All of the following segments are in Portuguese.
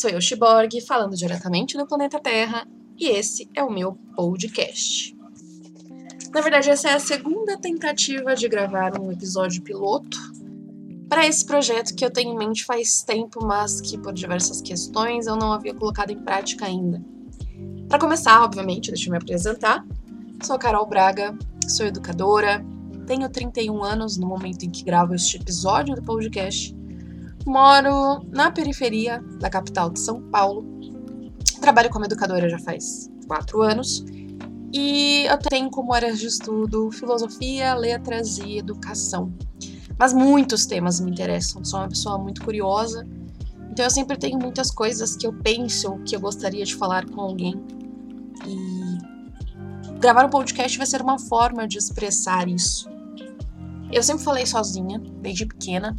Sou eu, Shiborg, falando diretamente do planeta Terra, e esse é o meu podcast. Na verdade, essa é a segunda tentativa de gravar um episódio piloto para esse projeto que eu tenho em mente faz tempo, mas que por diversas questões eu não havia colocado em prática ainda. Para começar, obviamente, deixa eu me apresentar. Sou a Carol Braga, sou educadora, tenho 31 anos no momento em que gravo este episódio do podcast. Moro na periferia da capital de São Paulo. Trabalho como educadora já faz quatro anos. E eu tenho como áreas de estudo filosofia, letras e educação. Mas muitos temas me interessam. Sou uma pessoa muito curiosa. Então eu sempre tenho muitas coisas que eu penso que eu gostaria de falar com alguém. E gravar um podcast vai ser uma forma de expressar isso. Eu sempre falei sozinha, desde pequena,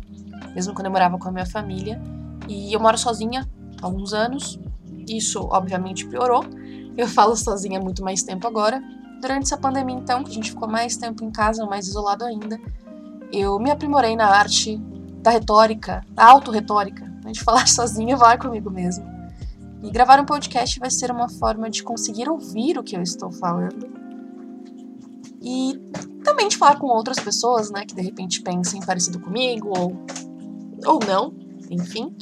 mesmo quando eu morava com a minha família. E eu moro sozinha há alguns anos. Isso, obviamente, piorou. Eu falo sozinha há muito mais tempo agora. Durante essa pandemia, então, que a gente ficou mais tempo em casa, mais isolado ainda, eu me aprimorei na arte da retórica, da autorretórica, de falar sozinha e falar comigo mesmo. E gravar um podcast vai ser uma forma de conseguir ouvir o que eu estou falando e também de falar com outras pessoas, né, que de repente pensem parecido comigo ou ou não, enfim.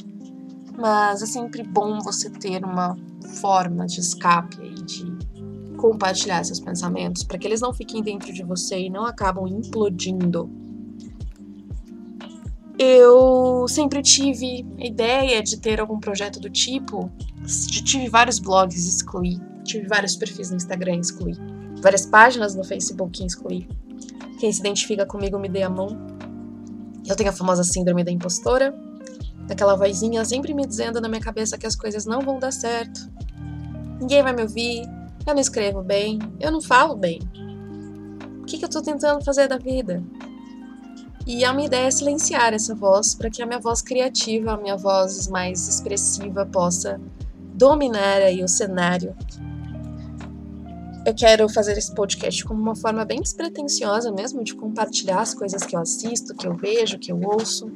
Mas é sempre bom você ter uma forma de escape aí, de compartilhar seus pensamentos, para que eles não fiquem dentro de você e não acabam implodindo. Eu sempre tive a ideia de ter algum projeto do tipo, tive vários blogs excluí, tive vários perfis no Instagram excluí várias páginas no Facebook excluí. Quem se identifica comigo me dê a mão. Eu tenho a famosa síndrome da impostora, daquela vozinha sempre me dizendo na minha cabeça que as coisas não vão dar certo. Ninguém vai me ouvir, eu não escrevo bem, eu não falo bem. O que, que eu tô tentando fazer da vida? E a minha ideia é silenciar essa voz para que a minha voz criativa, a minha voz mais expressiva possa dominar aí o cenário eu quero fazer esse podcast como uma forma bem despretensiosa mesmo de compartilhar as coisas que eu assisto, que eu vejo, que eu ouço,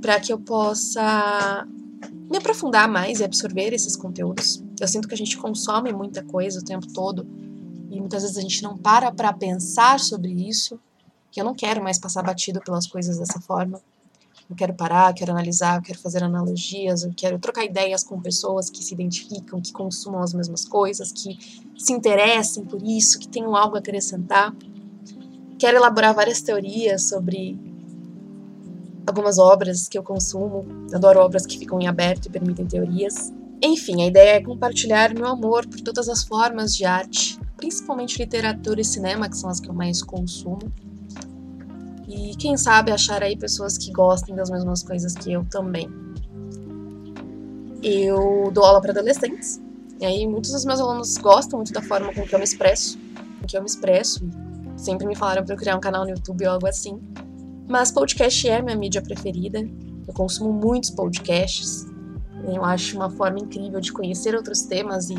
para que eu possa me aprofundar mais e absorver esses conteúdos. Eu sinto que a gente consome muita coisa o tempo todo e muitas vezes a gente não para para pensar sobre isso, que eu não quero mais passar batido pelas coisas dessa forma. Eu quero parar, quero analisar, quero fazer analogias, eu quero trocar ideias com pessoas que se identificam, que consumam as mesmas coisas, que se interessem por isso, que tenham algo a acrescentar. Quero elaborar várias teorias sobre algumas obras que eu consumo. Adoro obras que ficam em aberto e permitem teorias. Enfim, a ideia é compartilhar meu amor por todas as formas de arte, principalmente literatura e cinema, que são as que eu mais consumo. E quem sabe achar aí pessoas que gostem das mesmas coisas que eu também. Eu dou aula para adolescentes, e aí muitos dos meus alunos gostam muito da forma com que eu me expresso, com que eu me expresso, sempre me falaram para criar um canal no YouTube ou algo assim. Mas podcast é minha mídia preferida, eu consumo muitos podcasts, eu acho uma forma incrível de conhecer outros temas e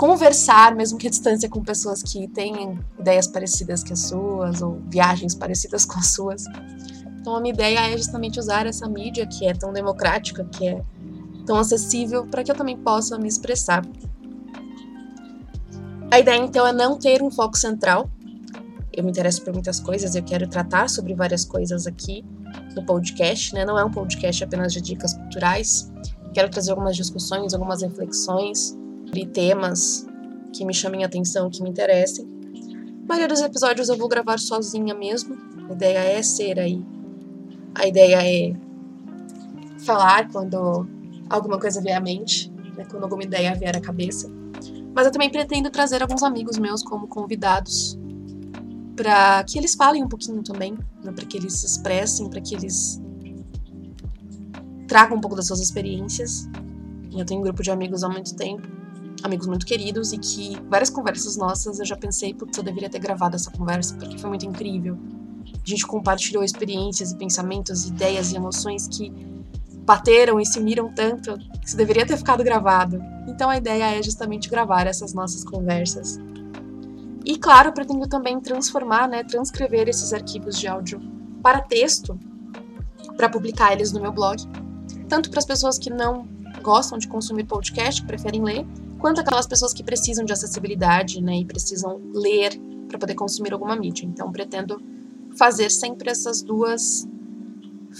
conversar, mesmo que à distância, com pessoas que têm ideias parecidas que as suas, ou viagens parecidas com as suas. Então, a minha ideia é justamente usar essa mídia que é tão democrática, que é tão acessível, para que eu também possa me expressar. A ideia, então, é não ter um foco central. Eu me interesso por muitas coisas, eu quero tratar sobre várias coisas aqui no podcast, né? Não é um podcast apenas de dicas culturais. Quero trazer algumas discussões, algumas reflexões de temas que me chamem a atenção, que me interessem. A maioria dos episódios eu vou gravar sozinha mesmo. A ideia é ser aí. A ideia é falar quando alguma coisa vier à mente, né, quando alguma ideia vier à cabeça. Mas eu também pretendo trazer alguns amigos meus como convidados para que eles falem um pouquinho também, né, para que eles se expressem, para que eles tragam um pouco das suas experiências. Eu tenho um grupo de amigos há muito tempo amigos muito queridos e que várias conversas nossas eu já pensei, putz, eu deveria ter gravado essa conversa porque foi muito incrível. A gente compartilhou experiências e pensamentos, ideias e emoções que bateram e se uniram tanto que isso deveria ter ficado gravado. Então a ideia é justamente gravar essas nossas conversas. E claro, pretendo também transformar, né, transcrever esses arquivos de áudio para texto, para publicar eles no meu blog. tanto para as pessoas que não gostam de consumir podcast, preferem ler, quanto aquelas pessoas que precisam de acessibilidade, né, e precisam ler para poder consumir alguma mídia. Então, pretendo fazer sempre essas duas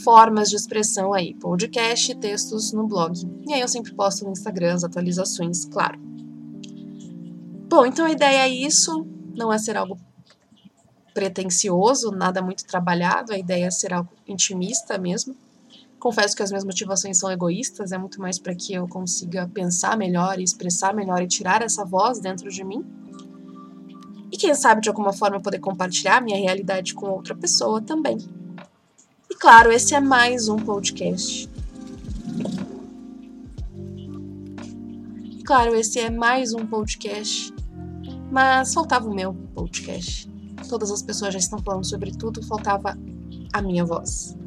formas de expressão aí, podcast e textos no blog. E aí eu sempre posto no Instagram as atualizações, claro. Bom, então a ideia é isso, não é ser algo pretencioso, nada muito trabalhado, a ideia é ser algo intimista mesmo. Confesso que as minhas motivações são egoístas, é muito mais para que eu consiga pensar melhor e expressar melhor e tirar essa voz dentro de mim. E quem sabe de alguma forma poder compartilhar minha realidade com outra pessoa também. E claro, esse é mais um podcast. E claro, esse é mais um podcast. Mas faltava o meu podcast. Todas as pessoas já estão falando sobre tudo, faltava a minha voz.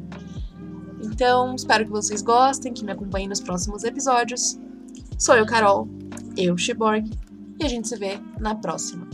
Então, espero que vocês gostem, que me acompanhem nos próximos episódios. Sou eu, Carol, eu, Shiborg, e a gente se vê na próxima.